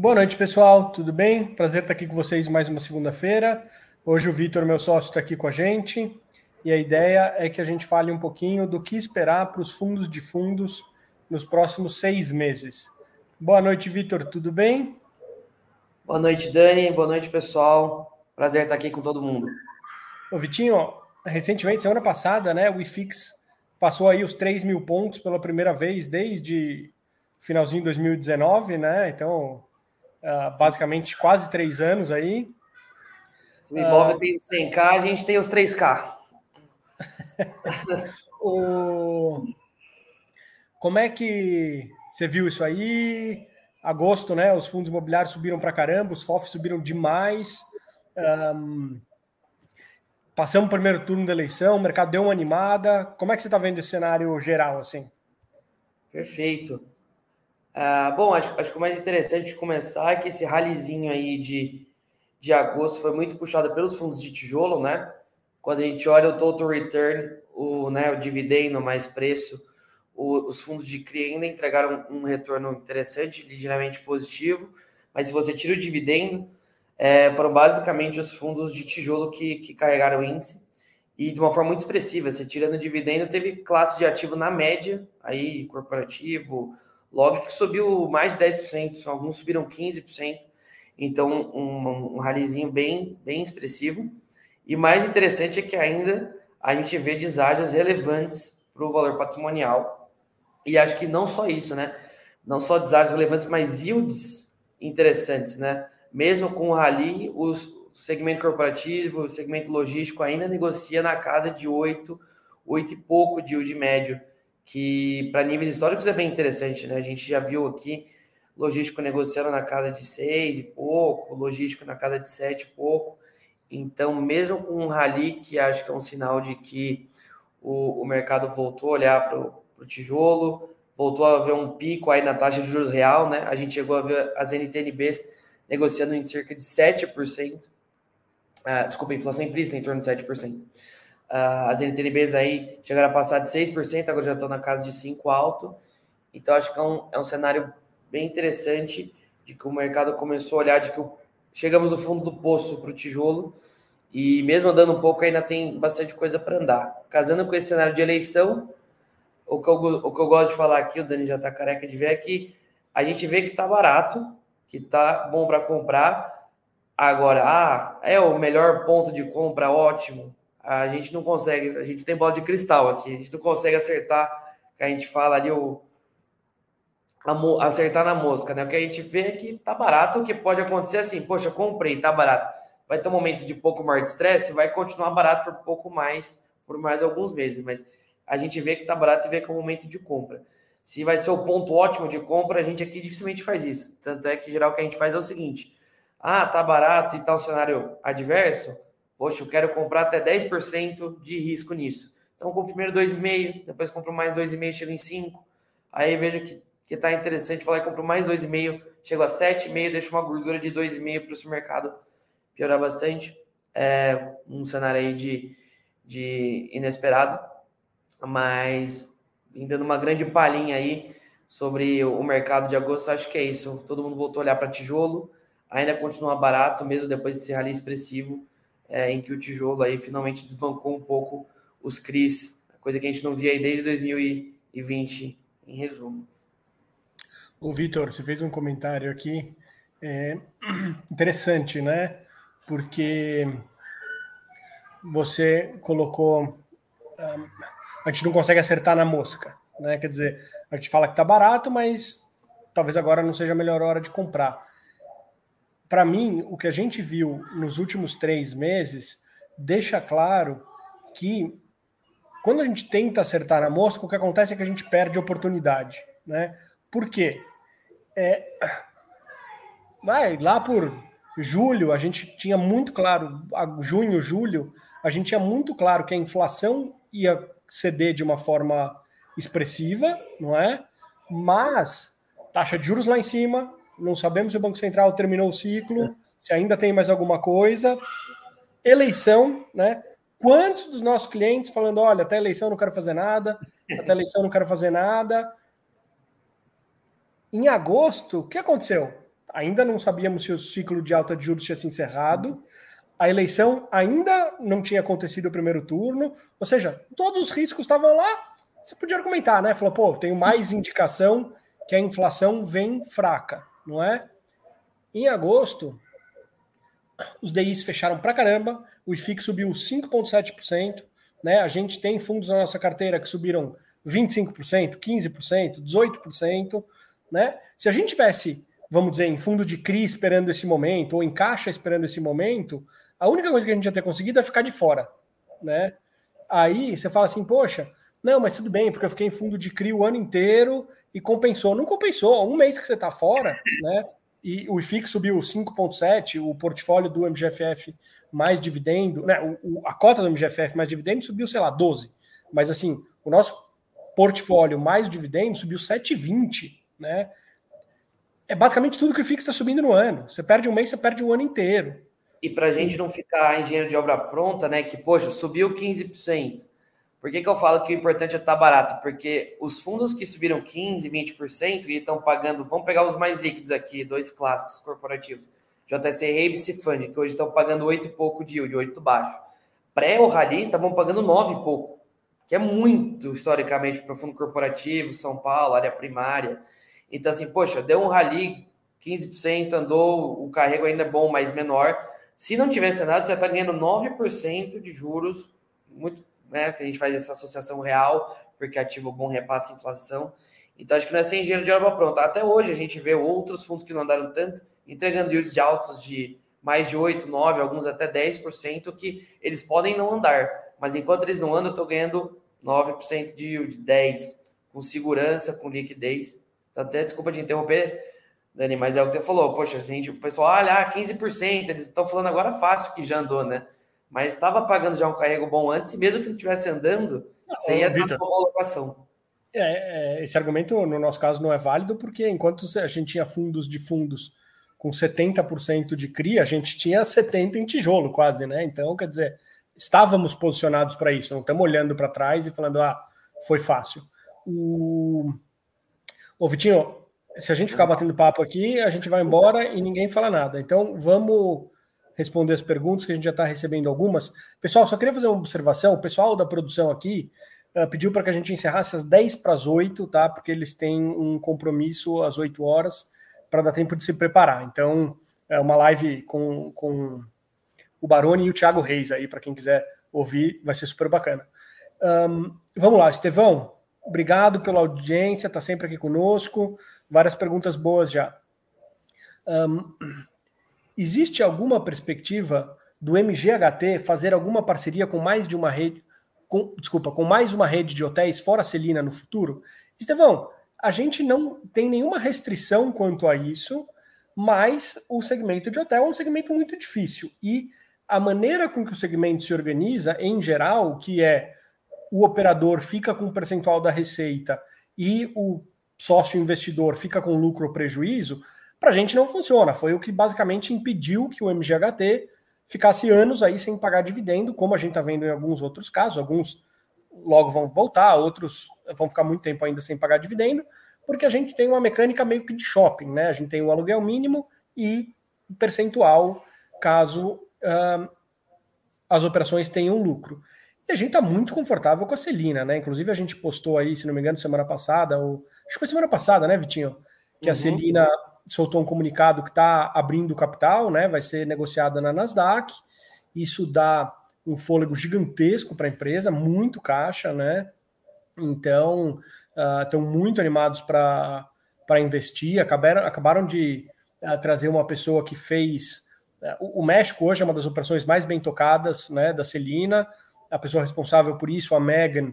Boa noite, pessoal. Tudo bem? Prazer estar aqui com vocês mais uma segunda-feira. Hoje o Vitor, meu sócio, está aqui com a gente e a ideia é que a gente fale um pouquinho do que esperar para os fundos de fundos nos próximos seis meses. Boa noite, Vitor. Tudo bem? Boa noite, Dani. Boa noite, pessoal. Prazer estar aqui com todo mundo. Ô, Vitinho, recentemente, semana passada, né, o IFIX passou aí os 3 mil pontos pela primeira vez desde finalzinho de 2019, né? Então, basicamente quase três anos aí. Se o imóvel uh, tem 100k, a gente tem os 3k. o... Como é que você viu isso aí? Agosto, né? Os fundos imobiliários subiram para caramba, os FOFs subiram demais. Um... Passamos o primeiro turno da eleição, o mercado deu uma animada. Como é que você está vendo esse cenário geral, assim? Perfeito. Ah, bom, acho, acho que o mais interessante de começar é que esse ralizinho aí de, de agosto foi muito puxado pelos fundos de tijolo, né? Quando a gente olha o total return, o, né, o dividendo mais preço, o, os fundos de CRI ainda entregaram um retorno interessante, ligeiramente positivo, mas se você tira o dividendo, é, foram basicamente os fundos de tijolo que, que carregaram o índice e de uma forma muito expressiva. Você tirando o dividendo, teve classe de ativo na média, aí corporativo, Log que subiu mais de 10%, alguns subiram 15%. Então, um, um ralizinho bem, bem expressivo. E mais interessante é que ainda a gente vê deságios relevantes para o valor patrimonial. E acho que não só isso, né? Não só deságios relevantes, mas yields interessantes, né? Mesmo com o rally, o segmento corporativo, o segmento logístico ainda negocia na casa de 8, 8 e pouco de yield médio que para níveis históricos é bem interessante, né? A gente já viu aqui logístico negociando na casa de seis e pouco, logístico na casa de sete e pouco. Então, mesmo com um rally, que acho que é um sinal de que o, o mercado voltou a olhar para o tijolo, voltou a ver um pico aí na taxa de juros real, né? A gente chegou a ver as NTNBs negociando em cerca de 7%. Ah, desculpa, inflação implícita em torno de 7%. Uh, as NTNBs aí chegaram a passar de 6%, agora já estão na casa de 5% alto. Então, acho que é um, é um cenário bem interessante de que o mercado começou a olhar de que o, chegamos no fundo do poço para o tijolo e mesmo andando um pouco ainda tem bastante coisa para andar. Casando com esse cenário de eleição, o que, eu, o que eu gosto de falar aqui, o Dani já está careca de ver, é que a gente vê que está barato, que está bom para comprar. Agora, ah, é o melhor ponto de compra, ótimo a gente não consegue, a gente tem bola de cristal aqui, a gente não consegue acertar, que a gente fala ali, o, a, acertar na mosca, né? O que a gente vê é que tá barato, o que pode acontecer assim, poxa, comprei, tá barato. Vai ter um momento de pouco maior de estresse, vai continuar barato por pouco mais, por mais alguns meses, mas a gente vê que tá barato e vê que é um momento de compra. Se vai ser o ponto ótimo de compra, a gente aqui dificilmente faz isso. Tanto é que, geral, o que a gente faz é o seguinte: ah, tá barato e tal tá cenário adverso, Poxa, eu quero comprar até 10% de risco nisso. Então, compro primeiro 2,5, depois compro mais 2,5, chego em 5. Aí vejo que, que tá interessante, falar, compro mais 2,5, chego a 7,5, deixo uma gordura de 2,5 para o mercado piorar bastante. É um cenário aí de, de inesperado, mas vim dando uma grande palhinha aí sobre o mercado de agosto, acho que é isso. Todo mundo voltou a olhar para tijolo, ainda continua barato, mesmo depois desse rally expressivo é, em que o tijolo aí finalmente desbancou um pouco os CRIs, coisa que a gente não via aí desde 2020, em resumo. O Vitor, você fez um comentário aqui é, interessante, né? Porque você colocou. Um, a gente não consegue acertar na mosca, né? Quer dizer, a gente fala que tá barato, mas talvez agora não seja a melhor hora de comprar para mim, o que a gente viu nos últimos três meses deixa claro que quando a gente tenta acertar na mosca, o que acontece é que a gente perde oportunidade, né? Por quê? É, vai lá por julho, a gente tinha muito claro, junho, julho, a gente tinha muito claro que a inflação ia ceder de uma forma expressiva, não é? Mas taxa de juros lá em cima, não sabemos se o Banco Central terminou o ciclo, se ainda tem mais alguma coisa. Eleição, né? Quantos dos nossos clientes falando, olha, até eleição não quero fazer nada, até eleição não quero fazer nada. Em agosto, o que aconteceu? ainda não sabíamos se o ciclo de alta de juros tinha se encerrado, a eleição ainda não tinha acontecido o primeiro turno, ou seja, todos os riscos estavam lá. Você podia argumentar, né? Falou, pô, tenho mais indicação que a inflação vem fraca, não é? Em agosto, os DIs fecharam para caramba, o IFIX subiu 5,7%, né? A gente tem fundos na nossa carteira que subiram 25%, 15%, 18%, né? Se a gente tivesse, vamos dizer, em fundo de CRI esperando esse momento, ou em caixa esperando esse momento, a única coisa que a gente ia ter conseguido é ficar de fora, né? Aí você fala assim, poxa, não, mas tudo bem, porque eu fiquei em fundo de CRI o ano inteiro e compensou. Não compensou, um mês que você está fora, né? E o IFIX subiu 5,7, o portfólio do MGFF mais dividendo, né? O, a cota do MGFF mais dividendo subiu, sei lá, 12. Mas assim, o nosso portfólio mais dividendo subiu 7,20, né? É basicamente tudo que o IFIX está subindo no ano. Você perde um mês, você perde o ano inteiro. E para a gente não ficar engenheiro de obra pronta, né? Que, poxa, subiu 15%. Por que, que eu falo que o importante é estar tá barato? Porque os fundos que subiram 15%, 20% e estão pagando, vamos pegar os mais líquidos aqui, dois clássicos corporativos, JC Rabes e Fund, que hoje estão pagando 8 e pouco de yield, 8 baixo. Pré o Rally estavam pagando 9 e pouco, que é muito historicamente para fundo corporativo, São Paulo, área primária. Então, assim, poxa, deu um rally 15%, andou, o carrego ainda é bom, mas menor. Se não tivesse nada, você está ganhando 9% de juros, muito né? Que a gente faz essa associação real, porque ativo bom repassa inflação. Então, acho que não é sem engenheiro de obra pronta. Até hoje a gente vê outros fundos que não andaram tanto, entregando yields de altos de mais de 8, 9, alguns até 10%, que eles podem não andar. Mas enquanto eles não andam, eu estou ganhando 9% de yield, 10%, com segurança, com liquidez. Então, até desculpa de interromper, Dani, mas é o que você falou. Poxa, gente, o pessoal, olha, 15%, eles estão falando agora fácil que já andou, né? Mas estava pagando já um carrego bom antes, e mesmo que não estivesse andando, você ia dar uma alocação. É, é, esse argumento, no nosso caso, não é válido, porque enquanto a gente tinha fundos de fundos com 70% de CRI, a gente tinha 70% em tijolo, quase, né? Então, quer dizer, estávamos posicionados para isso, não estamos olhando para trás e falando, ah, foi fácil. O... Ô, Vitinho, se a gente ficar batendo papo aqui, a gente vai embora e ninguém fala nada. Então, vamos responder as perguntas, que a gente já está recebendo algumas. Pessoal, só queria fazer uma observação. O pessoal da produção aqui uh, pediu para que a gente encerrasse às 10 para as 8, tá? Porque eles têm um compromisso às 8 horas para dar tempo de se preparar. Então, é uma live com, com o Baroni e o Thiago Reis aí, para quem quiser ouvir, vai ser super bacana. Um, vamos lá, Estevão, obrigado pela audiência, está sempre aqui conosco, várias perguntas boas já. Um, Existe alguma perspectiva do MGHT fazer alguma parceria com mais de uma rede, com, desculpa, com mais uma rede de hotéis fora a Celina no futuro? Estevão, a gente não tem nenhuma restrição quanto a isso, mas o segmento de hotel é um segmento muito difícil. E a maneira com que o segmento se organiza, em geral, que é o operador fica com um percentual da receita e o sócio investidor fica com lucro ou prejuízo, para a gente não funciona. Foi o que basicamente impediu que o MGHT ficasse anos aí sem pagar dividendo, como a gente está vendo em alguns outros casos. Alguns logo vão voltar, outros vão ficar muito tempo ainda sem pagar dividendo, porque a gente tem uma mecânica meio que de shopping, né? A gente tem o aluguel mínimo e o percentual caso uh, as operações tenham lucro. E a gente está muito confortável com a Celina, né? Inclusive a gente postou aí, se não me engano, semana passada, ou acho que foi semana passada, né, Vitinho? Que uhum. a Celina soltou um comunicado que está abrindo capital, né? Vai ser negociada na Nasdaq. Isso dá um fôlego gigantesco para a empresa, muito caixa, né? Então, estão uh, muito animados para investir. Acabaram, acabaram de uh, trazer uma pessoa que fez. Uh, o México hoje é uma das operações mais bem tocadas né, da Celina. A pessoa responsável por isso, a Megan,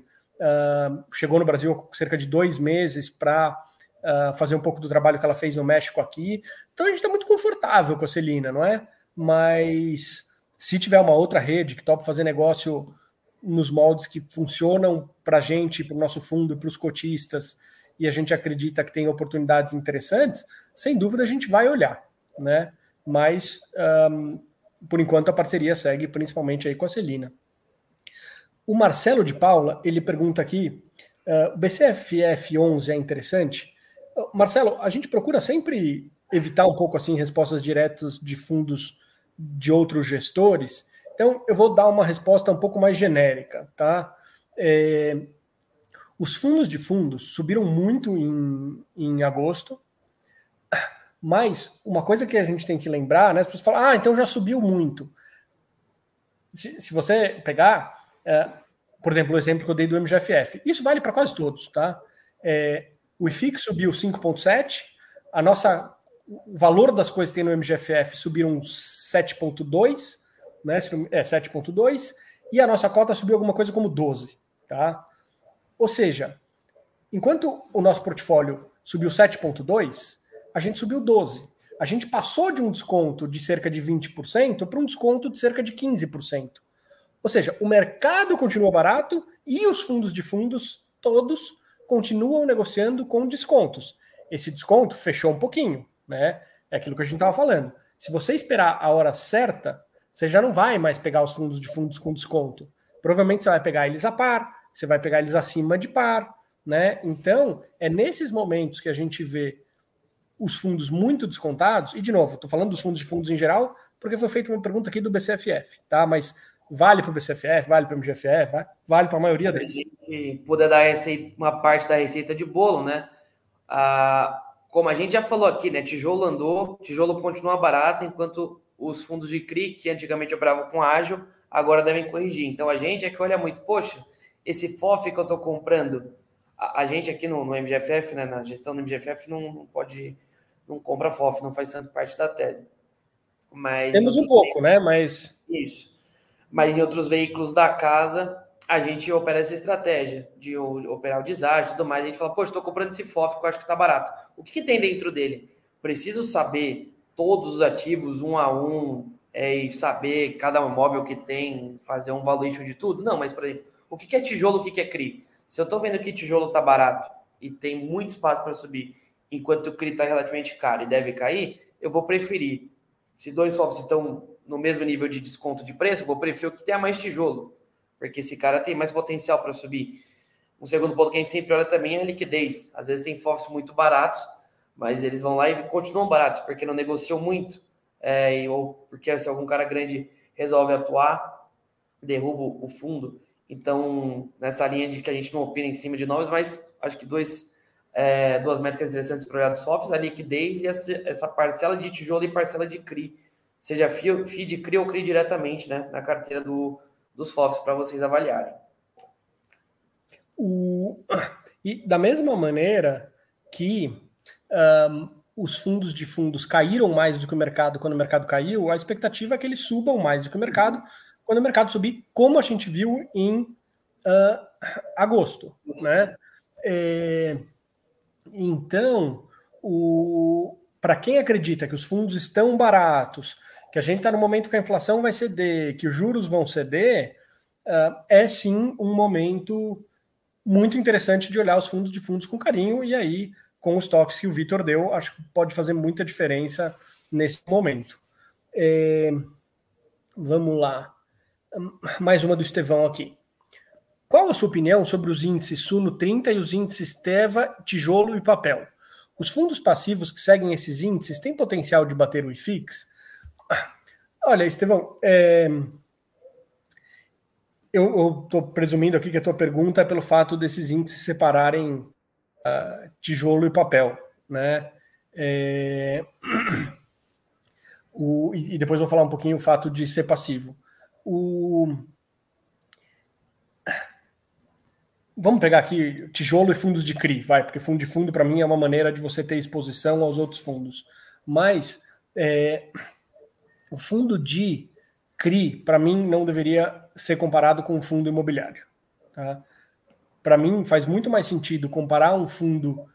chegou no Brasil há cerca de dois meses para uh, fazer um pouco do trabalho que ela fez no México aqui. Então a gente está muito confortável com a Celina, não é? Mas se tiver uma outra rede que topa fazer negócio nos moldes que funcionam para a gente, para o nosso fundo, para os cotistas, e a gente acredita que tem oportunidades interessantes, sem dúvida a gente vai olhar, né? Mas um, por enquanto a parceria segue principalmente aí com a Celina. O Marcelo de Paula ele pergunta aqui: uh, o BCFF 11 é interessante? Marcelo, a gente procura sempre evitar um pouco assim respostas diretas de fundos de outros gestores. Então, eu vou dar uma resposta um pouco mais genérica, tá? É, os fundos de fundos subiram muito em, em agosto, mas uma coisa que a gente tem que lembrar, né? As pessoas falam, ah, então já subiu muito. Se, se você pegar, é, por exemplo, o exemplo que eu dei do MGFF, isso vale para quase todos, tá? É, o IFIX subiu 5,7, a nossa o valor das coisas que tem no MGFF subiram 7,2, né? É 7,2, e a nossa cota subiu alguma coisa como 12, tá? Ou seja, enquanto o nosso portfólio subiu 7,2, a gente subiu 12. A gente passou de um desconto de cerca de 20% para um desconto de cerca de 15%. Ou seja, o mercado continua barato e os fundos de fundos, todos, continuam negociando com descontos. Esse desconto fechou um pouquinho, né? É aquilo que a gente estava falando. Se você esperar a hora certa, você já não vai mais pegar os fundos de fundos com desconto. Provavelmente você vai pegar eles a par, você vai pegar eles acima de par, né? Então, é nesses momentos que a gente vê os fundos muito descontados, e de novo, estou falando dos fundos de fundos em geral, porque foi feita uma pergunta aqui do BCFF, tá? Mas vale para o BCFF, vale para o MGFF, vale para a maioria deles. Se a gente puder dar receita, uma parte da receita de bolo, né? Ah, como a gente já falou aqui, né? Tijolo andou, tijolo continua barato, enquanto os fundos de CRI, que antigamente operavam com ágil, agora devem corrigir. Então a gente é que olha muito, poxa, esse FOF que eu estou comprando, a, a, gente aqui no, no, MGFF, né, na gestão do MGFF, não, não, pode, não compra FOF, não faz tanto parte da tese. Mas Temos um pouco, né? Mas. Isso. Mas em outros veículos da casa, a gente opera essa estratégia de operar o deságio e tudo mais. A gente fala, poxa, estou comprando esse FOF que eu acho que está barato. O que, que, tem dentro dele? Preciso saber todos os ativos um a um é, e saber cada imóvel que tem, fazer um valuation de tudo? Não, mas, por exemplo, o que, que é tijolo, o que, que é CRI? Se eu estou vendo que tijolo está barato e tem muito espaço para subir, enquanto o CRI está relativamente caro e deve cair, eu vou preferir. Se dois FOFs estão no mesmo nível de desconto de preço, vou preferir o que tenha mais tijolo porque esse cara tem mais potencial para subir. Um segundo ponto que a gente sempre olha também é a liquidez. Às vezes tem FOFs muito baratos, mas eles vão lá e continuam baratos, porque não negociam muito, é, ou porque se algum cara grande resolve atuar, derruba o fundo. Então, nessa linha de que a gente não opina em cima de nomes, mas acho que dois, é, duas métricas interessantes para olhar dos FOFs, a liquidez e essa, essa, parcela de tijolo e parcela de CRI, seja de CRI ou CRI diretamente né, na carteira do, dos FOFs para vocês avaliarem. O... E da mesma maneira que um, os fundos de fundos caíram mais do que o mercado quando o mercado caiu, a expectativa é que eles subam mais do que o mercado quando o mercado subir, como a gente viu em uh, agosto. Né? É... Então, o... para quem acredita que os fundos estão baratos, que a gente está no momento que a inflação vai ceder, que os juros vão ceder, uh, é sim um momento muito interessante de olhar os fundos de fundos com carinho, e aí, com os toques que o Vitor deu, acho que pode fazer muita diferença nesse momento. É, vamos lá. Mais uma do Estevão aqui. Qual a sua opinião sobre os índices Suno 30 e os índices Teva, Tijolo e Papel? Os fundos passivos que seguem esses índices têm potencial de bater o IFIX? Olha, Estevão, é... eu estou presumindo aqui que a tua pergunta é pelo fato desses índices separarem uh, tijolo e papel, né? É... O... E depois vou falar um pouquinho o fato de ser passivo. O... Vamos pegar aqui tijolo e fundos de CRI, vai, porque fundo de fundo para mim é uma maneira de você ter exposição aos outros fundos. Mas é, o fundo de CRI, para mim, não deveria ser comparado com um fundo imobiliário. Tá? Para mim, faz muito mais sentido comparar um fundo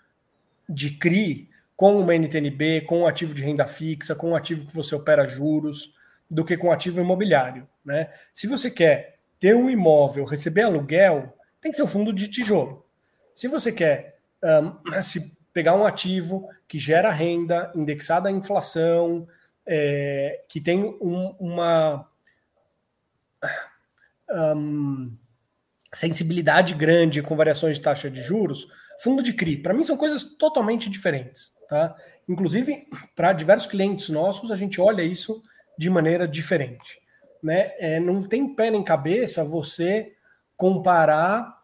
de CRI com uma NTNB, com um ativo de renda fixa, com um ativo que você opera juros, do que com um ativo imobiliário. Né? Se você quer ter um imóvel, receber aluguel, tem que ser um fundo de tijolo. Se você quer um, se pegar um ativo que gera renda indexada à inflação, é, que tem um, uma. Um, sensibilidade grande com variações de taxa de juros, fundo de CRI, para mim são coisas totalmente diferentes. Tá? Inclusive, para diversos clientes nossos, a gente olha isso de maneira diferente. Né? É, não tem pé nem cabeça você comparar.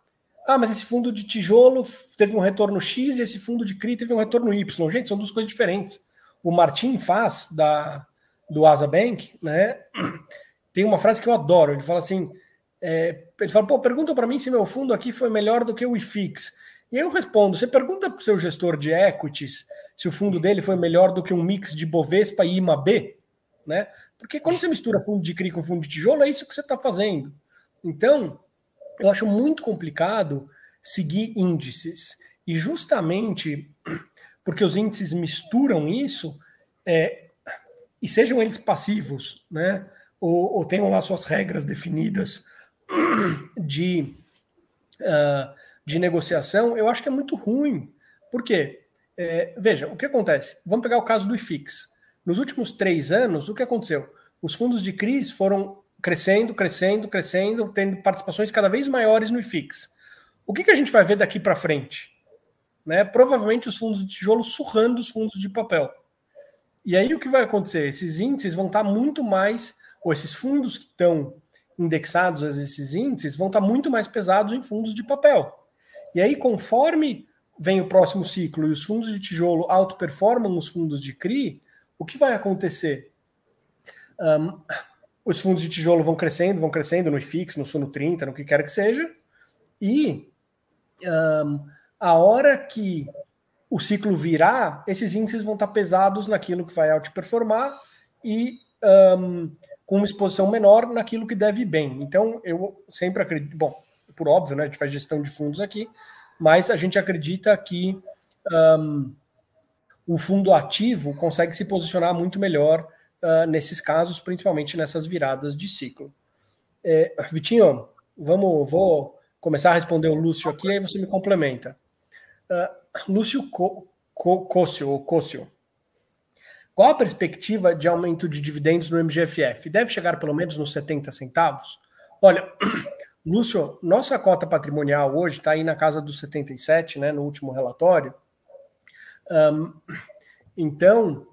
Ah, mas esse fundo de tijolo teve um retorno X e esse fundo de CRI teve um retorno Y. Gente, são duas coisas diferentes. O Martin faz da, do Asa Bank, né? Tem uma frase que eu adoro. Ele fala assim: é, ele fala, pô, pergunta para mim se meu fundo aqui foi melhor do que o IFIX. E eu respondo: você pergunta para o seu gestor de equities se o fundo dele foi melhor do que um mix de Bovespa e IMAB, né? Porque quando você mistura fundo de CRI com fundo de tijolo, é isso que você está fazendo. Então, eu acho muito complicado seguir índices. E justamente porque os índices misturam isso, é, e sejam eles passivos, né? Ou, ou tenham lá suas regras definidas de, uh, de negociação, eu acho que é muito ruim. Por quê? É, veja, o que acontece? Vamos pegar o caso do IFIX. Nos últimos três anos, o que aconteceu? Os fundos de CRIs foram crescendo, crescendo, crescendo, tendo participações cada vez maiores no IFIX. O que, que a gente vai ver daqui para frente? Né? Provavelmente os fundos de tijolo surrando os fundos de papel. E aí o que vai acontecer? Esses índices vão estar muito mais, ou esses fundos que estão indexados a esses índices vão estar muito mais pesados em fundos de papel. E aí, conforme vem o próximo ciclo e os fundos de tijolo outperformam os fundos de CRI, o que vai acontecer? Um, os fundos de tijolo vão crescendo, vão crescendo no IFIX, no Suno 30, no que quer que seja, e um, a hora que o ciclo virar, esses índices vão estar pesados naquilo que vai outperformar e um, com uma exposição menor naquilo que deve bem. Então, eu sempre acredito, bom, por óbvio, né, a gente faz gestão de fundos aqui, mas a gente acredita que um, o fundo ativo consegue se posicionar muito melhor uh, nesses casos, principalmente nessas viradas de ciclo. É, Vitinho, vamos, vou começar a responder o Lúcio aqui, aí você me complementa. Uh, Lúcio Co Co qual a perspectiva de aumento de dividendos no MGFF? Deve chegar pelo menos nos 70 centavos? Olha, Lúcio, nossa cota patrimonial hoje está aí na casa dos 77, né, no último relatório. Um, então,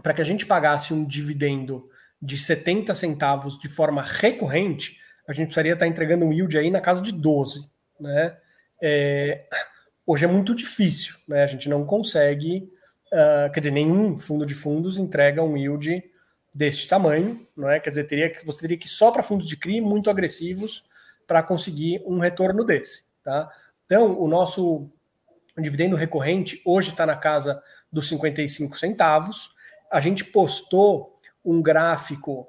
para que a gente pagasse um dividendo de 70 centavos de forma recorrente, a gente precisaria estar tá entregando um yield aí na casa de 12. Né? É, hoje é muito difícil, né? a gente não consegue Uh, quer dizer, nenhum fundo de fundos entrega um yield deste tamanho, não é? Quer dizer, teria que, você teria que ir só para fundos de CRI muito agressivos para conseguir um retorno desse, tá? Então, o nosso dividendo recorrente hoje está na casa dos 55 centavos. A gente postou um gráfico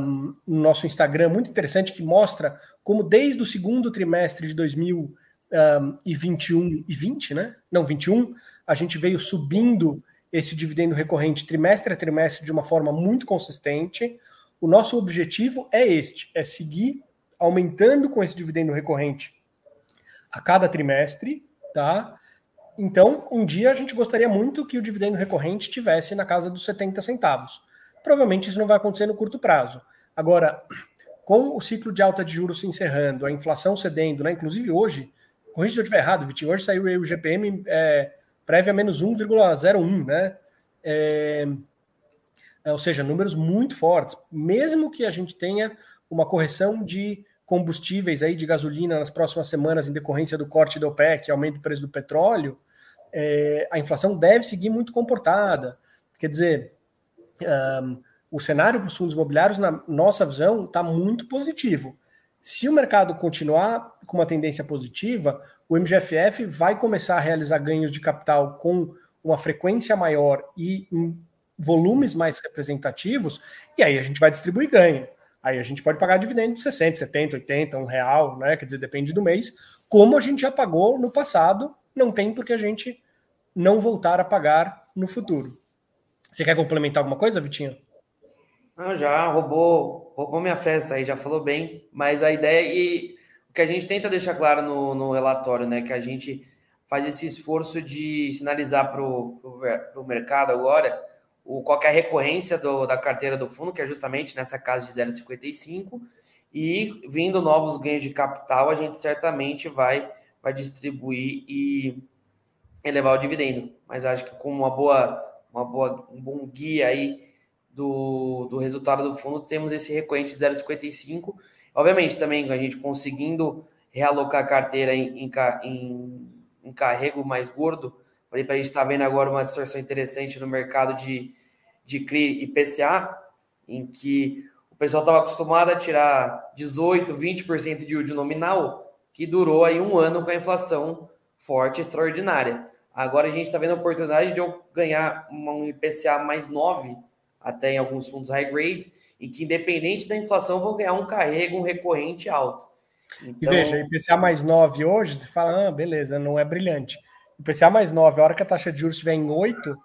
um, no nosso Instagram muito interessante que mostra como desde o segundo trimestre de 2021 e 20, né? Não, 21, a gente veio subindo esse dividendo recorrente trimestre a trimestre de uma forma muito consistente. O nosso objetivo é este: é seguir aumentando com esse dividendo recorrente a cada trimestre, tá? Então, um dia a gente gostaria muito que o dividendo recorrente tivesse na casa dos 70 centavos. Provavelmente isso não vai acontecer no curto prazo. Agora, com o ciclo de alta de juros se encerrando, a inflação cedendo, né? Inclusive hoje, corrija se eu estiver errado, Vitinho, hoje saiu o GPM é, prévia menos 1,01, né? É, é, ou seja, números muito fortes. Mesmo que a gente tenha uma correção de combustíveis aí de gasolina nas próximas semanas em decorrência do corte do OPEC, aumento do preço do petróleo, é, a inflação deve seguir muito comportada. Quer dizer, um, o cenário para os fundos imobiliários, na nossa visão, está muito positivo. Se o mercado continuar com uma tendência positiva, o MGFF vai começar a realizar ganhos de capital com uma frequência maior e em volumes mais representativos, e aí a gente vai distribuir ganho. Aí a gente pode pagar dividendo de 60, 70, 80, um real, né? Quer dizer, depende do mês, como a gente já pagou no passado, não tem porque a gente não voltar a pagar no futuro. Você quer complementar alguma coisa, Vitinho? Não, já roubou, roubou minha festa aí, já falou bem, mas a ideia e o que a gente tenta deixar claro no, no relatório, né, que a gente faz esse esforço de sinalizar para o mercado agora o, qual é a recorrência do, da carteira do fundo, que é justamente nessa casa de 0,55, e vindo novos ganhos de capital, a gente certamente vai, vai distribuir e elevar o dividendo. Mas acho que com uma boa, uma boa, um bom guia aí do, do resultado do fundo, temos esse recorrente de 0,55. Obviamente, também a gente conseguindo realocar a carteira em, em, em, em carrego mais gordo, exemplo, a gente está vendo agora uma distorção interessante no mercado de, de CRI e PCA, em que o pessoal estava acostumado a tirar 18, 20% de yield nominal, que durou aí um ano com a inflação forte, extraordinária. Agora a gente está vendo a oportunidade de eu ganhar um IPCA mais 9, até em alguns fundos high grade, e que independente da inflação vão ganhar um carrego, um recorrente alto. Então... E veja, IPCA mais 9 hoje, você fala, ah, beleza, não é brilhante. IPCA mais 9, a hora que a taxa de juros estiver em 8.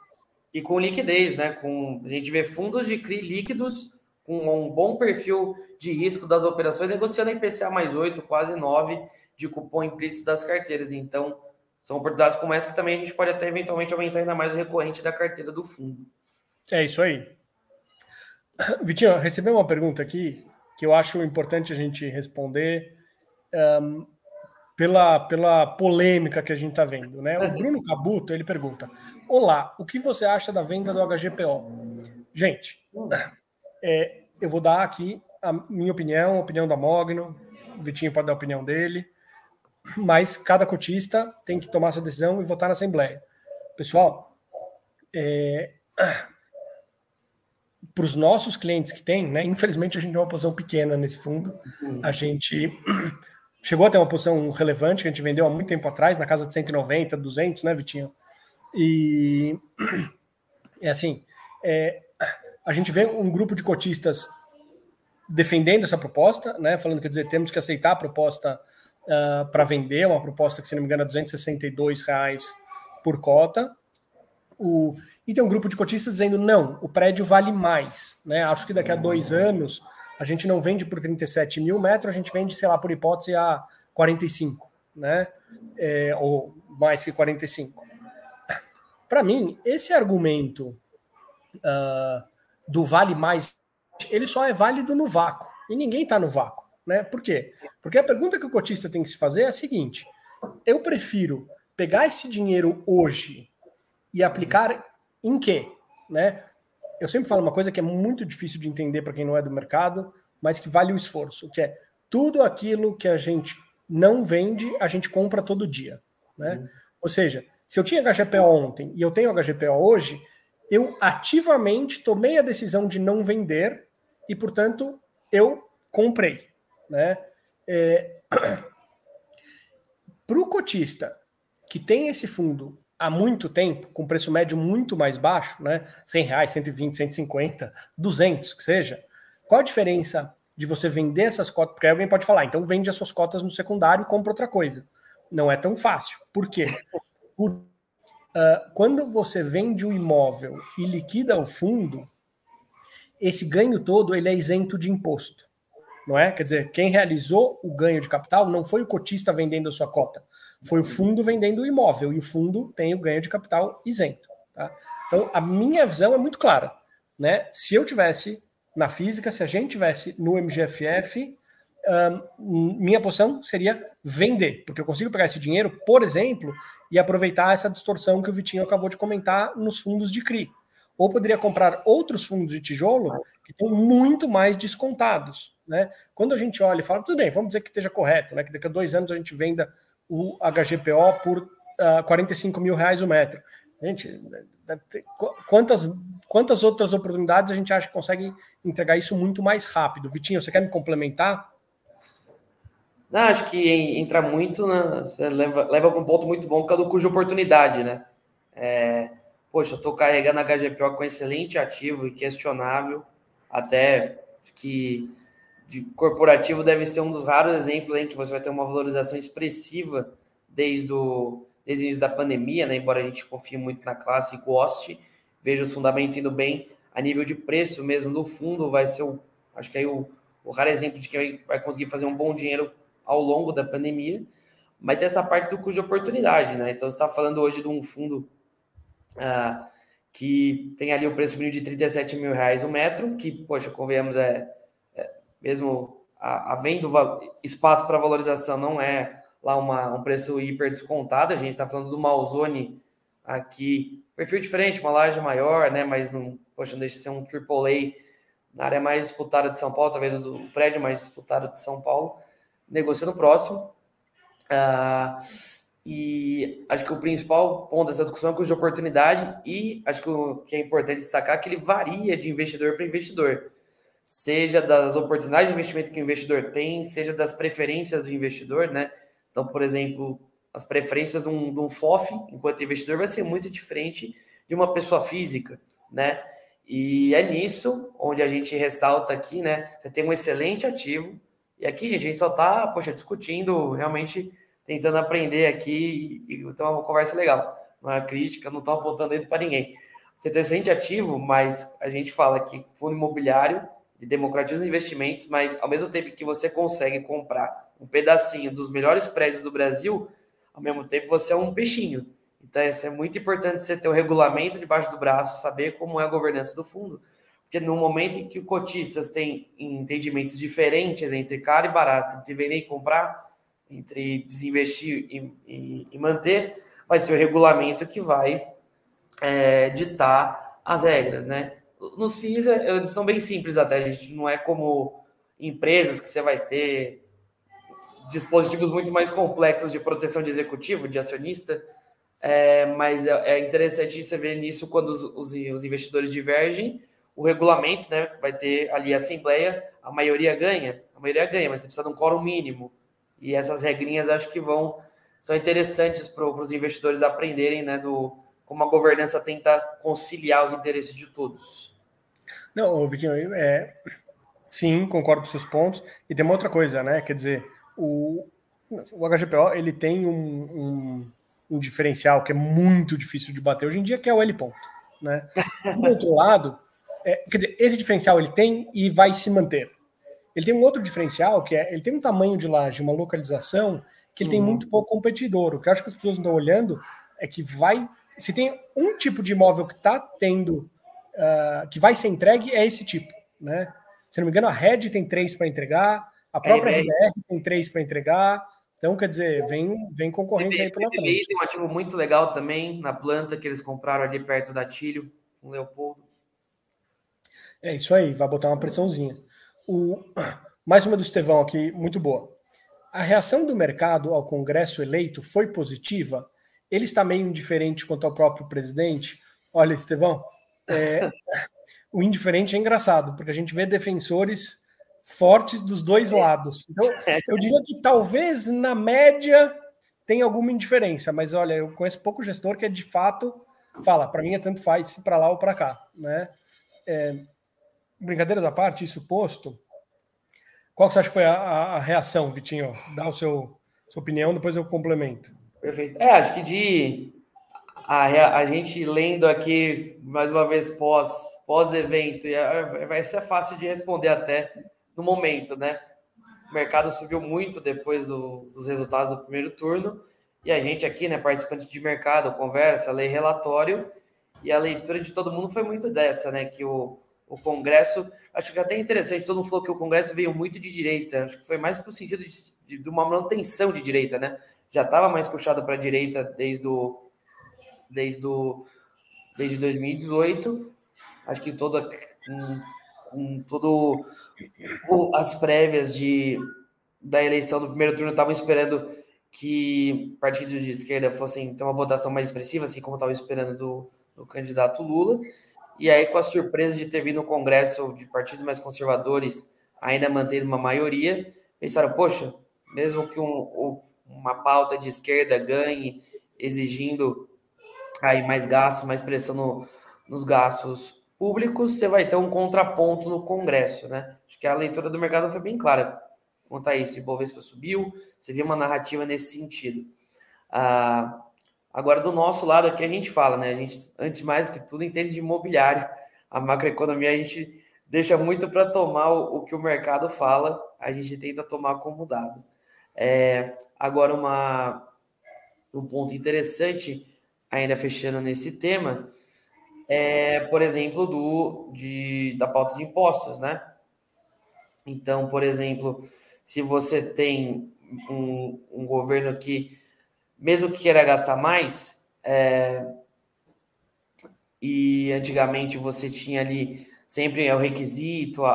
E com liquidez, né? Com, a gente vê fundos de CRI líquidos com um bom perfil de risco das operações, negociando IPCA mais 8, quase 9 de cupom implícito das carteiras. Então, são oportunidades como essa que também a gente pode até eventualmente aumentar ainda mais o recorrente da carteira do fundo. É isso aí. Vitinho, recebi uma pergunta aqui que eu acho importante a gente responder. Um, pela, pela polêmica que a gente está vendo. Né? O Bruno Cabuto ele pergunta: Olá, o que você acha da venda do HGPO? Gente, é, eu vou dar aqui a minha opinião, a opinião da Mogno, o Vitinho pode dar a opinião dele, mas cada cotista tem que tomar sua decisão e votar na Assembleia. Pessoal, é, para os nossos clientes que tem, né? Infelizmente a gente tem uma posição pequena nesse fundo. A gente chegou a ter uma posição relevante que a gente vendeu há muito tempo atrás, na casa de 190, 200, né, Vitinho? E é assim, é, a gente vê um grupo de cotistas defendendo essa proposta, né, falando quer dizer temos que aceitar a proposta uh, para vender, uma proposta que se não me engano é 262 reais por cota. O, e tem um grupo de cotistas dizendo não, o prédio vale mais, né? Acho que daqui a dois anos a gente não vende por 37 mil metros, a gente vende, sei lá, por hipótese, a 45, né? É, ou mais que 45. Para mim, esse argumento uh, do vale mais, ele só é válido no vácuo. E ninguém está no vácuo, né? Por quê? Porque a pergunta que o cotista tem que se fazer é a seguinte: eu prefiro pegar esse dinheiro hoje e aplicar em quê? Né? eu sempre falo uma coisa que é muito difícil de entender para quem não é do mercado, mas que vale o esforço, que é tudo aquilo que a gente não vende, a gente compra todo dia. Né? Uhum. Ou seja, se eu tinha HGPO ontem e eu tenho HGPO hoje, eu ativamente tomei a decisão de não vender e, portanto, eu comprei. Né? É... Para o cotista que tem esse fundo há muito tempo, com preço médio muito mais baixo, né? 100 reais, 120, 150, 200, que seja. Qual a diferença de você vender essas cotas? Porque alguém pode falar, então vende as suas cotas no secundário e compra outra coisa. Não é tão fácil. Por quê? Por, uh, quando você vende o um imóvel e liquida o fundo, esse ganho todo ele é isento de imposto. Não é? Quer dizer, quem realizou o ganho de capital não foi o cotista vendendo a sua cota, foi o fundo vendendo o imóvel e o fundo tem o ganho de capital isento. Tá? Então, a minha visão é muito clara. Né? Se eu tivesse na física, se a gente tivesse no MGFF, um, minha posição seria vender, porque eu consigo pegar esse dinheiro, por exemplo, e aproveitar essa distorção que o Vitinho acabou de comentar nos fundos de CRI. Ou poderia comprar outros fundos de tijolo que estão muito mais descontados. Né? Quando a gente olha e fala, tudo bem, vamos dizer que esteja correto, né? que daqui a dois anos a gente venda o HGPO por uh, ah, 45 mil reais o metro. Gente, quantas, quantas outras oportunidades a gente acha que consegue entregar isso muito mais rápido? Vitinho, você quer me complementar? Não, acho que entra muito, né? Você leva, leva para um ponto muito bom, que é do cuja oportunidade, né? É, poxa, estou carregando a HGPO com excelente ativo e questionável, até que de corporativo deve ser um dos raros exemplos em que você vai ter uma valorização expressiva desde o, desde o início da pandemia, né? embora a gente confie muito na classe Cost, veja os fundamentos indo bem a nível de preço mesmo do fundo, vai ser acho que aí o, o raro exemplo de quem vai conseguir fazer um bom dinheiro ao longo da pandemia, mas essa parte do custo de oportunidade, né? Então você está falando hoje de um fundo ah, que tem ali o preço mínimo de 37 mil reais o metro, que, poxa, convenhamos, é mesmo havendo espaço para valorização, não é lá uma, um preço hiper descontado. A gente está falando do Malzone aqui, perfil diferente, uma laje maior, né? Mas não, poxa, não deixa de ser um AAA na área mais disputada de São Paulo, talvez do prédio mais disputado de São Paulo, negociando próximo. Uh, e acho que o principal ponto dessa discussão é o custo de oportunidade e acho que o que é importante destacar é que ele varia de investidor para investidor. Seja das oportunidades de investimento que o investidor tem, seja das preferências do investidor, né? Então, por exemplo, as preferências de um, de um FOF, enquanto investidor, vai ser muito diferente de uma pessoa física, né? E é nisso onde a gente ressalta aqui, né? Você tem um excelente ativo, e aqui, gente, a gente só está, poxa, discutindo realmente tentando aprender aqui e, e ter uma conversa legal. Não é crítica, não estou apontando dedo para ninguém. Você tem excelente ativo, mas a gente fala que fundo imobiliário democratiza os investimentos, mas ao mesmo tempo que você consegue comprar um pedacinho dos melhores prédios do Brasil, ao mesmo tempo você é um peixinho. Então, isso é muito importante você ter o regulamento debaixo do braço, saber como é a governança do fundo. Porque no momento em que cotistas têm entendimentos diferentes entre caro e barato, entre vender e comprar, entre desinvestir e, e, e manter, vai ser o regulamento que vai é, ditar as regras, né? Nos FIIs, é, eles são bem simples até, a gente. Não é como empresas que você vai ter dispositivos muito mais complexos de proteção de executivo, de acionista, é, mas é, é, interessante você ver nisso quando os, os, os, investidores divergem, o regulamento, né, vai ter ali a assembleia, a maioria ganha, a maioria ganha, mas você precisa de um quórum mínimo, e essas regrinhas acho que vão são interessantes para os investidores aprenderem, né, do como a governança tenta conciliar os interesses de todos. Não, Vitinho, é, sim, concordo com seus pontos. E tem uma outra coisa, né? Quer dizer, o, o HGPO ele tem um, um, um diferencial que é muito difícil de bater hoje em dia, que é o L ponto, né? Do outro lado, é, quer dizer, esse diferencial ele tem e vai se manter. Ele tem um outro diferencial, que é ele tem um tamanho de laje, uma localização, que ele uhum. tem muito pouco competidor. O que eu acho que as pessoas não estão olhando é que vai. Se tem um tipo de imóvel que está tendo, uh, que vai ser entregue, é esse tipo. Né? Se não me engano, a Red tem três para entregar, a própria é, RBR tem três para entregar. Então, quer dizer, vem, vem concorrência aí pela frente. Tem um ativo muito legal também na planta que eles compraram ali perto da Tílio, com Leopoldo. É isso aí, vai botar uma pressãozinha. O, mais uma do Estevão aqui, muito boa. A reação do mercado ao Congresso eleito foi positiva? Ele está meio indiferente quanto ao próprio presidente? Olha, Estevão, é, o indiferente é engraçado, porque a gente vê defensores fortes dos dois lados. Então, eu diria que talvez, na média, tenha alguma indiferença, mas olha, eu conheço pouco gestor que é de fato fala, para mim é tanto faz se para lá ou para cá, né? É, brincadeiras à parte, isso posto, qual que você acha que foi a, a, reação, Vitinho? Dá o seu sua opinião, depois eu complemento. Perfeito. É, acho que de a, a gente lendo aqui mais uma vez pós pós evento, vai ser fácil de responder até no momento, né? O mercado subiu muito depois do, dos resultados do primeiro turno e a gente aqui, né, participante de mercado, conversa, lê relatório e a leitura de todo mundo foi muito dessa, né? Que o o Congresso, acho que até interessante, todo mundo falou que o Congresso veio muito de direita, acho que foi mais para o sentido de, de, de, uma manutenção de direita, né? Já estava mais puxado para a direita desde o, desde o, desde 2018, acho que toda todo as prévias de, da eleição do primeiro turno estavam esperando que partidos de esquerda fossem ter uma votação mais expressiva, assim como estavam esperando do, do candidato Lula. E aí, com a surpresa de ter vindo o Congresso de partidos mais conservadores ainda mantendo uma maioria, pensaram, poxa, mesmo que um, uma pauta de esquerda ganhe, exigindo aí mais gastos, mais pressão no, nos gastos públicos, você vai ter um contraponto no Congresso, né? Acho que a leitura do mercado foi bem clara quanto a isso. Ibovespa subiu, você viu uma narrativa nesse sentido. Ah, Agora, do nosso lado aqui, a gente fala, né? A gente, antes mais que tudo, entende de imobiliário. A macroeconomia a gente deixa muito para tomar o, o, que o mercado fala, a gente tenta tomar como dado. É, agora, uma, um ponto interessante, ainda fechando nesse tema, é, por exemplo, do, de, da pauta de impostos, né? Então, por exemplo, se você tem um, um governo que, mesmo que queira gastar mais, é, e antigamente você tinha ali sempre o requisito a,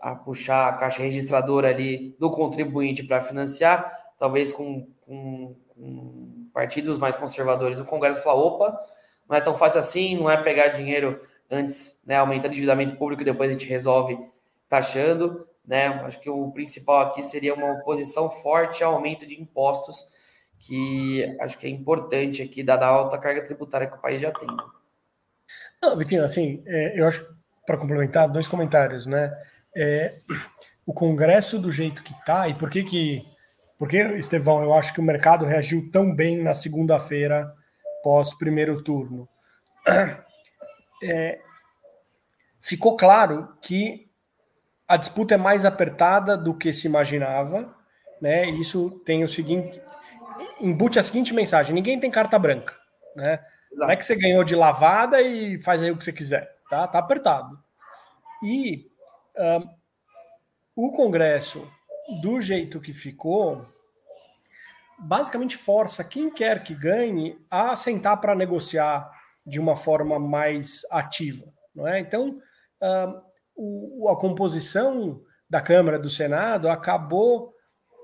a, a puxar a caixa registradora ali do contribuinte para financiar, talvez com, com, com, partidos mais conservadores, o Congresso fala, opa, não é tão fácil assim, não é pegar dinheiro antes, né, aumentando o endividamento público e depois a gente resolve taxando, né? Acho que o principal aqui seria uma oposição forte ao aumento de impostos, que acho que é importante aqui, dada a alta carga tributária que o país já tem. Não, Vitinho, assim, é, eu acho, para complementar, dois comentários, né? É, o Congresso do jeito que está, e por que que, por que, Estevão, eu acho que o mercado reagiu tão bem na segunda-feira pós primeiro turno? É, ficou claro que a disputa é mais apertada do que se imaginava, né? Isso tem o seguinte, embute a seguinte mensagem: ninguém tem carta branca, né? Não é que você ganhou de lavada e faz aí o que você quiser, tá? Tá apertado. E um, o Congresso, do jeito que ficou, basicamente força quem quer que ganhe a sentar para negociar de uma forma mais ativa, não é? Então, um, a composição da Câmara, do Senado, acabou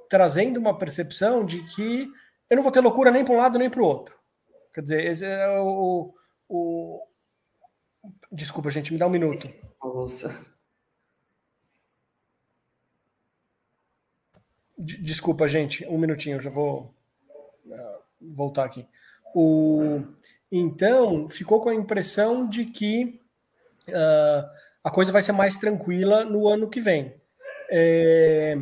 trazendo uma percepção de que eu não vou ter loucura nem para um lado nem para o outro. Quer dizer, esse é o, o. Desculpa, gente, me dá um minuto. Nossa. Desculpa, gente, um minutinho, eu já vou uh, voltar aqui. O, então, ficou com a impressão de que uh, a coisa vai ser mais tranquila no ano que vem. É...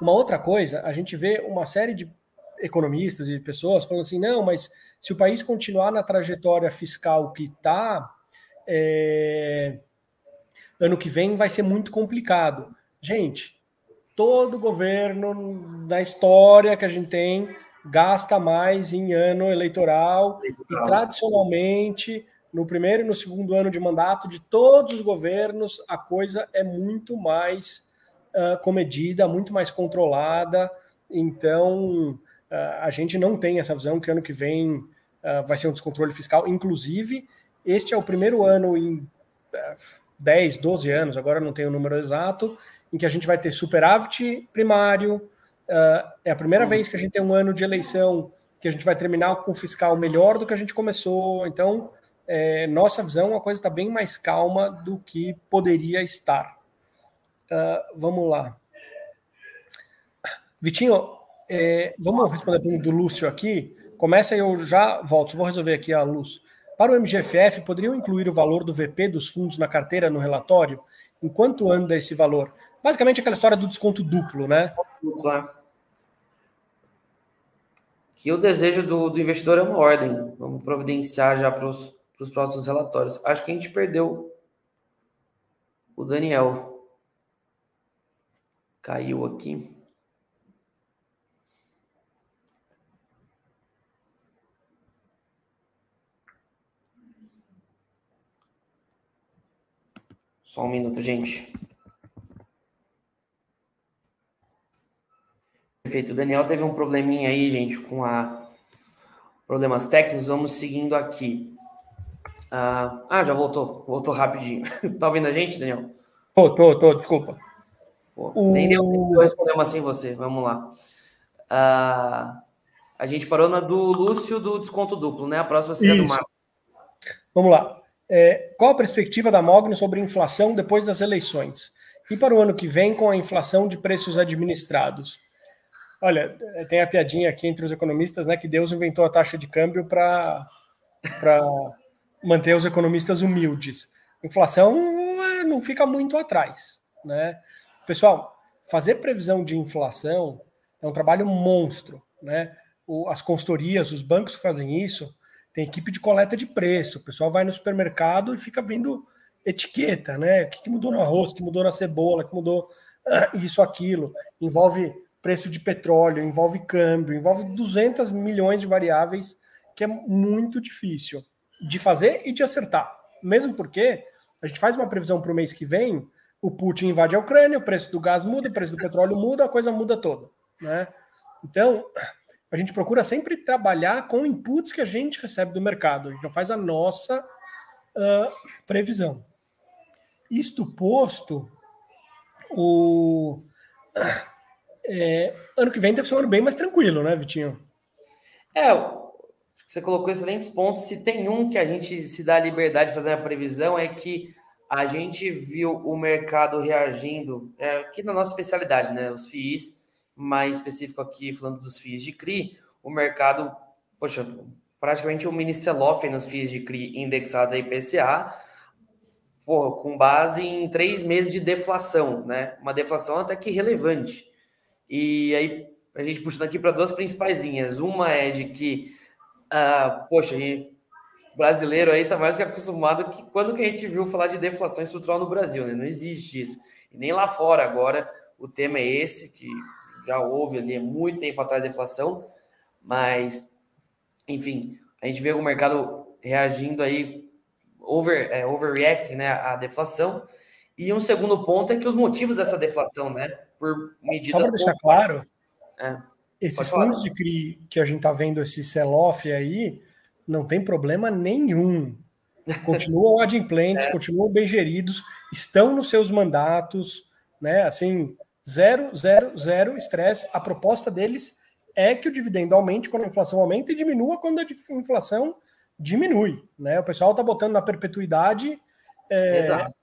Uma outra coisa, a gente vê uma série de economistas e pessoas falando assim: não, mas se o país continuar na trajetória fiscal que está, é... ano que vem vai ser muito complicado. Gente, todo governo da história que a gente tem gasta mais em ano eleitoral, e tradicionalmente no primeiro e no segundo ano de mandato de todos os governos, a coisa é muito mais uh, comedida, muito mais controlada. Então, a gente não tem essa visão que ano que vem uh, vai ser um descontrole fiscal. Inclusive, este é o primeiro ano em 10, 12 anos, agora não tenho o número exato, em que a gente vai ter superávit primário. é a primeira vez que a gente tem um ano de eleição que a gente vai terminar com fiscal melhor do que a gente começou. Então, é, nossa visão, a coisa está bem mais calma do que poderia estar. Uh, vamos lá. Vitinho, é, vamos responder a pergunta do Lúcio aqui. Começa e eu já volto. Vou resolver aqui a luz. Para o MGFF, poderiam incluir o valor do VP dos fundos na carteira no relatório? Enquanto anda esse valor? Basicamente aquela história do desconto duplo, né? Claro. Que o desejo do, do investidor é uma ordem. Vamos providenciar já para os para os próximos relatórios. Acho que a gente perdeu o Daniel. Caiu aqui. Só um minuto, gente. Perfeito. O Daniel teve um probleminha aí, gente, com a problemas técnicos. Vamos seguindo aqui. Ah, ah, já voltou. Voltou rapidinho. tá ouvindo a gente, Daniel? Tô, tô, tô, desculpa. Pô, o... Nem deu tempo responder sem você. Vamos lá. Ah, a gente parou na do Lúcio do desconto duplo, né? A próxima seria do Marco. Vamos lá. É, qual a perspectiva da Mogno sobre inflação depois das eleições? E para o ano que vem com a inflação de preços administrados? Olha, tem a piadinha aqui entre os economistas, né? Que Deus inventou a taxa de câmbio para manter os economistas humildes. Inflação é, não fica muito atrás, né? Pessoal, fazer previsão de inflação é um trabalho monstro, né? As consultorias, os bancos que fazem isso, tem equipe de coleta de preço. O pessoal vai no supermercado e fica vendo etiqueta, né? O que, mudou no arroz, o que mudou na cebola, o que mudou uh, isso, aquilo. Envolve preço de petróleo, envolve câmbio, envolve 200 milhões de variáveis que é muito difícil de fazer e de acertar. Mesmo porque a gente faz uma previsão para o mês que vem, o Putin invade a Ucrânia, o preço do gás muda, o preço do petróleo muda, a coisa muda toda. Né? Então, a gente procura sempre trabalhar com inputs que a gente recebe do mercado, a gente não faz a nossa uh, previsão. Isto posto, o é, ano que vem deve ser um ano bem mais tranquilo, né, Vitinho? É, você colocou excelentes pontos. Se tem um que a gente se dá a liberdade de fazer a previsão, é que a gente viu o mercado reagindo, é, aqui na nossa especialidade, né? Os FIIs, mais específico aqui, falando dos FIIs de CRI, o mercado, poxa, praticamente um mini sell-off nos FIIs de CRI indexados a IPCA, porra, com base em três meses de deflação, né? Uma deflação até que relevante. E aí, a gente puxando aqui para duas principais linhas. Uma é de que, ah, poxa, brasileiro aí tá mais que acostumado que quando que a gente viu falar de deflação estrutural no Brasil, né? Não existe isso. E nem lá fora agora o tema é esse, que já houve ali muito tempo atrás deflação, mas, enfim, a gente vê o mercado reagindo aí over, é, overreacting né, à deflação. E um segundo ponto é que os motivos dessa deflação, né, por medida. Só para deixar claro, é, esses fundos de CRI que a gente está vendo, esse sell-off aí, não tem problema nenhum. Continuam adimplentes, é. continuam bem geridos, estão nos seus mandatos, né? Assim, zero, zero, zero estresse. A proposta deles é que o dividendo aumente quando a inflação aumenta e diminua quando a inflação diminui, né? O pessoal tá botando na perpetuidade é, Exato.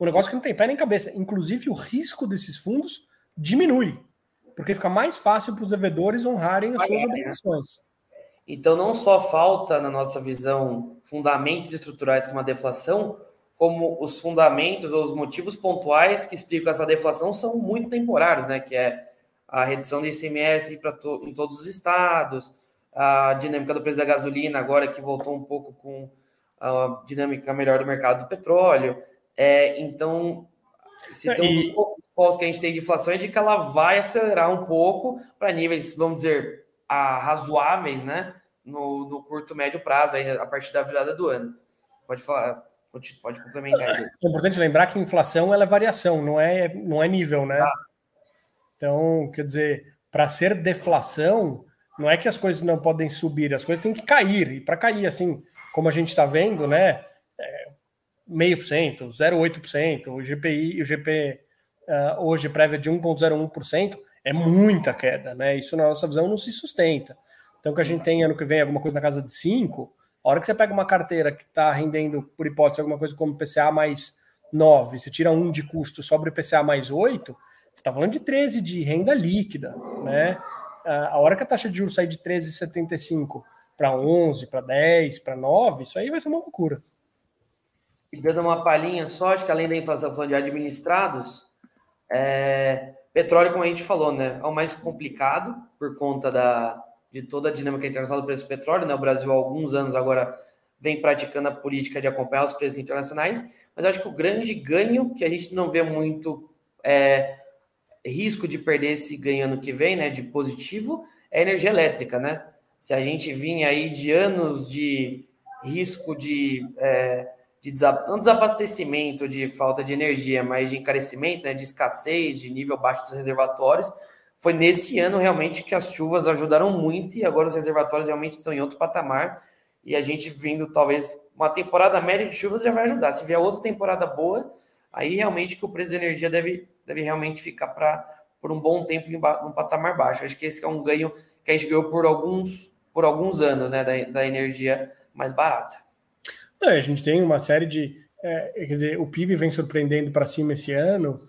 um negócio que não tem pé nem cabeça. Inclusive, o risco desses fundos diminui, porque fica mais fácil para os devedores honrarem as suas obrigações. Então, não só falta, na nossa visão, fundamentos estruturais como a deflação, como os fundamentos ou os motivos pontuais que explicam essa deflação são muito temporários, né? Que é a redução do ICMS para to em todos os estados, a dinâmica do preço da gasolina, agora que voltou um pouco com a dinâmica melhor do mercado do petróleo. É, então, se tem um dos poucos pontos que a gente tem de inflação é de que ela vai acelerar um pouco para níveis, vamos dizer, a, razoáveis, né? No, no, curto, médio prazo, aí, a partir da virada do ano. Pode falar, pode, pode complementar. É importante lembrar que inflação ela é variação, não é, não é nível, né? Ah. Então, quer dizer, para ser deflação, não é que as coisas não podem subir, as coisas têm que cair. E para cair, assim, como a gente está vendo, né? É, meio por cento, 0,8%, o GPI, o GP uh, hoje prévia de 1,01%, é muita queda, né? Isso na nossa visão não se sustenta. Então, que a gente tem ano que vem alguma coisa na casa de 5, a hora que você pega uma carteira que está rendendo, por hipótese, alguma coisa como PCA mais 9, você tira um de custo sobre IPCA mais 8, você está falando de 13 de renda líquida, né? a hora que a taxa de juros sair de 13,75 para 11, para 10, para 9, isso aí vai ser uma loucura. E dando uma palhinha só, acho que além da inflação de administrados, é, petróleo, como a gente falou, né, é o mais complicado por conta da, de toda a dinâmica internacional do preço do petróleo. Né? O Brasil, há alguns anos agora, vem praticando a política de acompanhar os preços internacionais, mas acho que o grande ganho que a gente não vê muito é, risco de perder esse ganho ano que vem, né, de positivo, é energia elétrica, né? Se a gente vinha aí de anos de risco de, é, de desab... não desabastecimento, de falta de energia, mas de encarecimento, né, de escassez, de nível baixo dos reservatórios, foi nesse ano realmente que as chuvas ajudaram muito e agora os reservatórios realmente estão em outro patamar e a gente vindo talvez uma temporada média de chuvas já vai ajudar. Se vier outra temporada boa, aí realmente que o preço de energia deve deve realmente ficar para por um bom tempo em um patamar baixo. Acho que esse é um ganho que a gente ganhou por alguns, por alguns anos, né, da, da energia mais barata. É, a gente tem uma série de. É, quer dizer, o PIB vem surpreendendo para cima esse ano,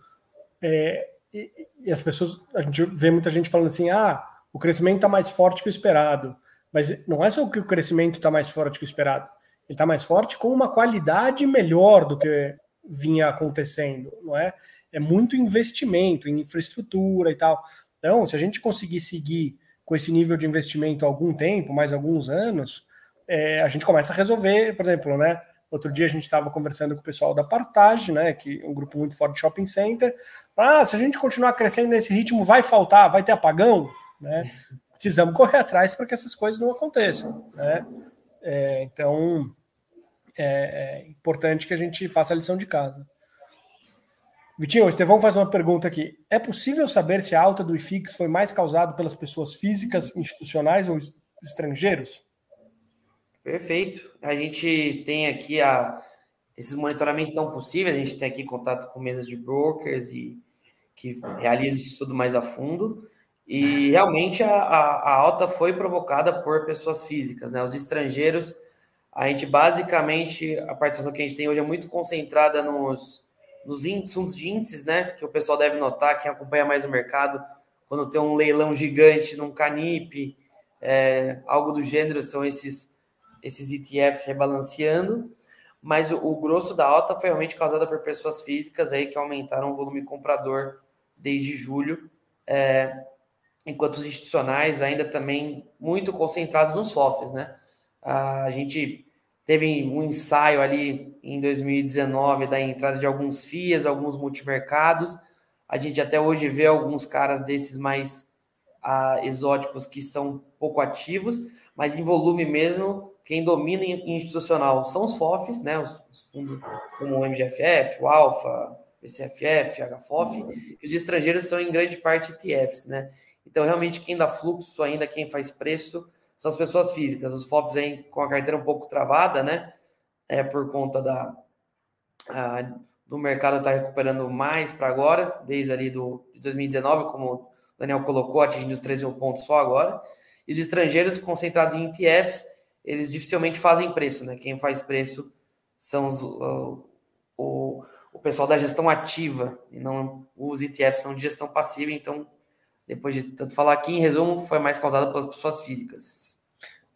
é, e, e, as pessoas. A gente vê muita gente falando assim: ah, o crescimento está mais forte que o esperado. Mas não é só que o crescimento está mais forte que o esperado, ele está mais forte com uma qualidade melhor do que vinha acontecendo, não é? é muito investimento em infraestrutura e tal. Então, se a gente conseguir seguir com esse nível de investimento há algum tempo, mais alguns anos, é, a gente começa a resolver, por exemplo, né? Outro dia a gente estava conversando com o pessoal da Partage, né? Que é um grupo muito forte de shopping center. Ah, se a gente continuar crescendo nesse ritmo, vai faltar, vai ter apagão, né? Precisamos correr atrás para que essas coisas não aconteçam, né? É, então é, é importante que a gente faça a lição de casa. Vitinho, o Estevão faz uma pergunta aqui. É possível saber se a alta do IFIX foi mais causada pelas pessoas físicas, institucionais ou estrangeiros? Perfeito. A gente tem aqui a. Esses monitoramentos são possíveis, a gente tem aqui contato com mesas de brokers e que realizam isso tudo mais a fundo. E realmente a, a, alta foi provocada por pessoas físicas, né? Os estrangeiros, a gente basicamente, a participação que a gente tem hoje é muito concentrada nos, nos índices de índices, né? Que o pessoal deve notar, quem acompanha mais o mercado, quando tem um leilão gigante num Canip, é, algo do gênero, são esses, esses ETFs rebalanceando. Mas o, o grosso da alta foi realmente causada por pessoas físicas aí que aumentaram o volume comprador desde julho. É, enquanto os institucionais ainda também muito concentrados nos FOFs, né? A gente teve um ensaio ali em 2019 da entrada de alguns FIAs, alguns multimercados. A gente até hoje vê alguns caras desses mais ah, exóticos que são pouco ativos, mas em volume mesmo, quem domina em institucional são os FOFs, né? Os, os fundos como o MGFF, o Alfa, PCFF, HFOF, e os estrangeiros são em grande parte ETFs, né? Então, realmente, quem dá fluxo ainda, quem faz preço, são as pessoas físicas. Os FOFs vêm com a carteira um pouco travada, né? É por conta da, a, do mercado estar tá recuperando mais para agora, desde ali do, de 2019, como o Daniel colocou, atingindo os 3 mil pontos só agora. E os estrangeiros concentrados em ETFs, eles dificilmente fazem preço, né? Quem faz preço são os, o, o, o pessoal da gestão ativa, e não os ETFs são de gestão passiva, então depois de tanto falar aqui, em resumo, foi mais causada pelas pessoas físicas.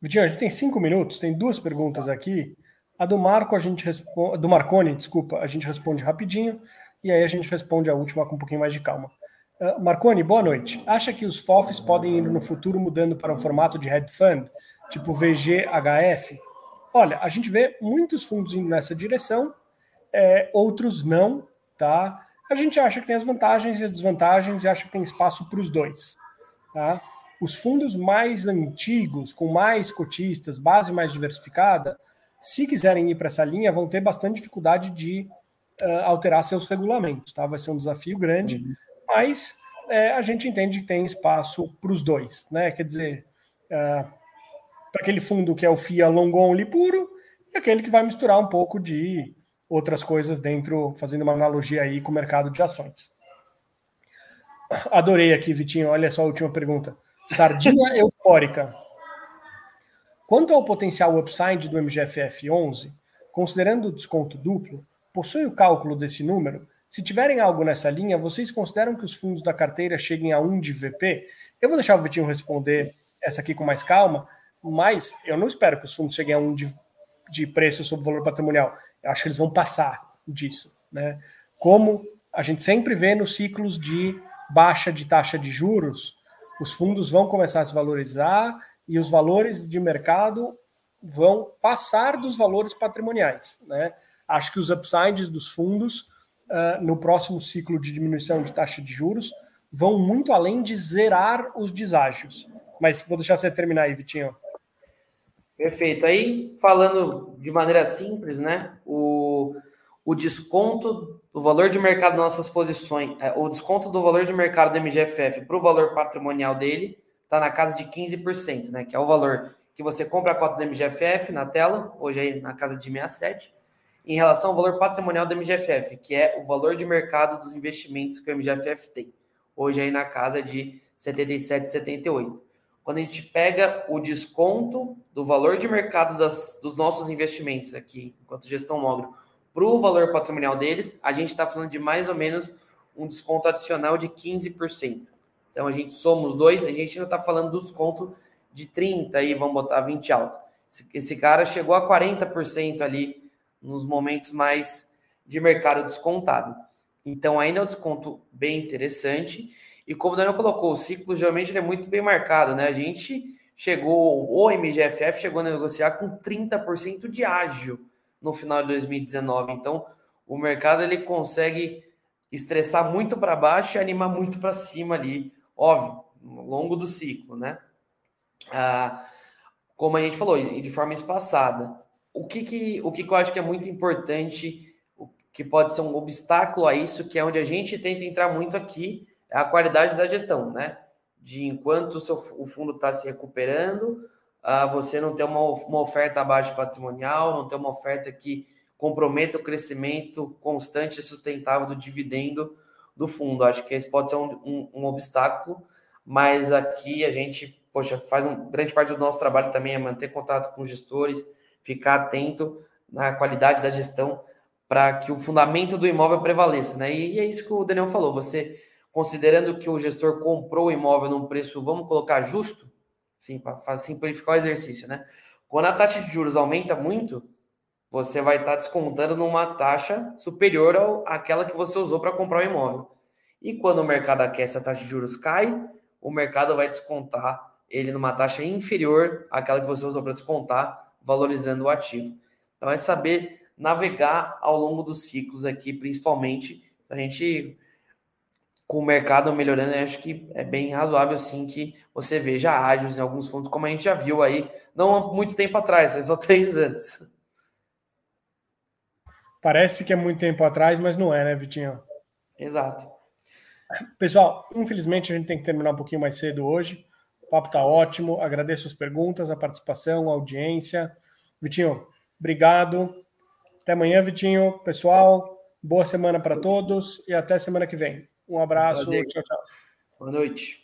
Vitinho, a gente tem cinco minutos, tem duas perguntas aqui. A do Marco, a gente responde. Do Marconi, desculpa, a gente responde rapidinho, e aí a gente responde a última com um pouquinho mais de calma. Uh, Marconi, boa noite. Acha que os FOFs podem ir no futuro mudando para um formato de hedge fund, tipo VGHF? Olha, a gente vê muitos fundos indo nessa direção, é, outros não, tá? a gente acha que tem as vantagens e as desvantagens e acha que tem espaço para os dois. Tá? Os fundos mais antigos, com mais cotistas, base mais diversificada, se quiserem ir para essa linha, vão ter bastante dificuldade de uh, alterar seus regulamentos. Tá? Vai ser um desafio grande, uhum. mas é, a gente entende que tem espaço para os dois. Né? Quer dizer, uh, para aquele fundo que é o FIA long only puro e aquele que vai misturar um pouco de outras coisas dentro, fazendo uma analogia aí com o mercado de ações. Adorei aqui, Vitinho. Olha só a última pergunta. Sardinha eufórica. Quanto ao potencial upside do MGFF 11, considerando o desconto duplo, possui o cálculo desse número? Se tiverem algo nessa linha, vocês consideram que os fundos da carteira cheguem a 1 de VP? Eu vou deixar o Vitinho responder essa aqui com mais calma, mas eu não espero que os fundos cheguem a 1 de, de preço sobre valor patrimonial. Eu acho que eles vão passar disso, né? Como a gente sempre vê nos ciclos de baixa de taxa de juros, os fundos vão começar a se valorizar e os valores de mercado vão passar dos valores patrimoniais, né? Acho que os upsides dos fundos uh, no próximo ciclo de diminuição de taxa de juros vão muito além de zerar os deságios. Mas vou deixar você terminar aí, Vitinho. Perfeito. Aí, falando de maneira simples, né? O, o desconto do valor de mercado das nossas posições, é, o desconto do valor de mercado do MGFF para o valor patrimonial dele está na casa de 15%, né? Que é o valor que você compra a cota do MGFF na tela, hoje aí na casa de 67, em relação ao valor patrimonial do MGFF, que é o valor de mercado dos investimentos que o MGFF tem, hoje aí na casa de 77,78 quando a gente pega o desconto do valor de mercado das, dos nossos investimentos aqui, enquanto gestão móvel, para o valor patrimonial deles, a gente está falando de mais ou menos um desconto adicional de 15%. Então, a gente soma os dois, a gente ainda está falando do desconto de 30% aí, vamos botar 20 alto. Esse, esse cara chegou a 40% ali nos momentos mais de mercado descontado. Então, ainda é um desconto bem interessante. E como o Daniel colocou, o ciclo geralmente é muito bem marcado, né? A gente chegou, o MGFF chegou a negociar com 30% de ágio no final de 2019. Então, o mercado ele consegue estressar muito para baixo e animar muito para cima ali, óbvio, ao longo do ciclo, né? Ah, como a gente falou, de forma espaçada. O que, que, o que, que eu acho que é muito importante que pode ser um obstáculo a isso, que é onde a gente tenta entrar muito aqui, a qualidade da gestão, né? De enquanto o, seu, o fundo está se recuperando, uh, você não ter uma, uma oferta abaixo patrimonial, não ter uma oferta que comprometa o crescimento constante e sustentável do dividendo do fundo. Acho que esse pode ser um, um, um obstáculo, mas aqui a gente, poxa, faz um, grande parte do nosso trabalho também é manter contato com os gestores, ficar atento na qualidade da gestão para que o fundamento do imóvel prevaleça, né? E é isso que o Daniel falou. Você, considerando que o gestor comprou o imóvel num preço, vamos colocar justo, sim, para simplificar o exercício, né? Quando a taxa de juros aumenta muito, você vai estar descontando numa taxa superior ao, àquela que você usou para comprar o imóvel. E quando o mercado aquece, a taxa de juros cai, o mercado vai descontar ele numa taxa inferior àquela que você usou para descontar, valorizando o ativo. Então é saber navegar ao longo dos ciclos aqui, principalmente, a gente com o mercado melhorando, acho que é bem razoável sim que você veja ágios em alguns fundos, como a gente já viu aí, não há muito tempo atrás, foi só três anos. Parece que é muito tempo atrás, mas não é, né, Vitinho? Exato. Pessoal, infelizmente a gente tem que terminar um pouquinho mais cedo hoje. O papo tá ótimo. Agradeço as perguntas, a participação, a audiência. Vitinho, obrigado. Até amanhã, Vitinho. Pessoal, boa semana para todos e até semana que vem. Um abraço. Prazer. Tchau, tchau. Boa noite.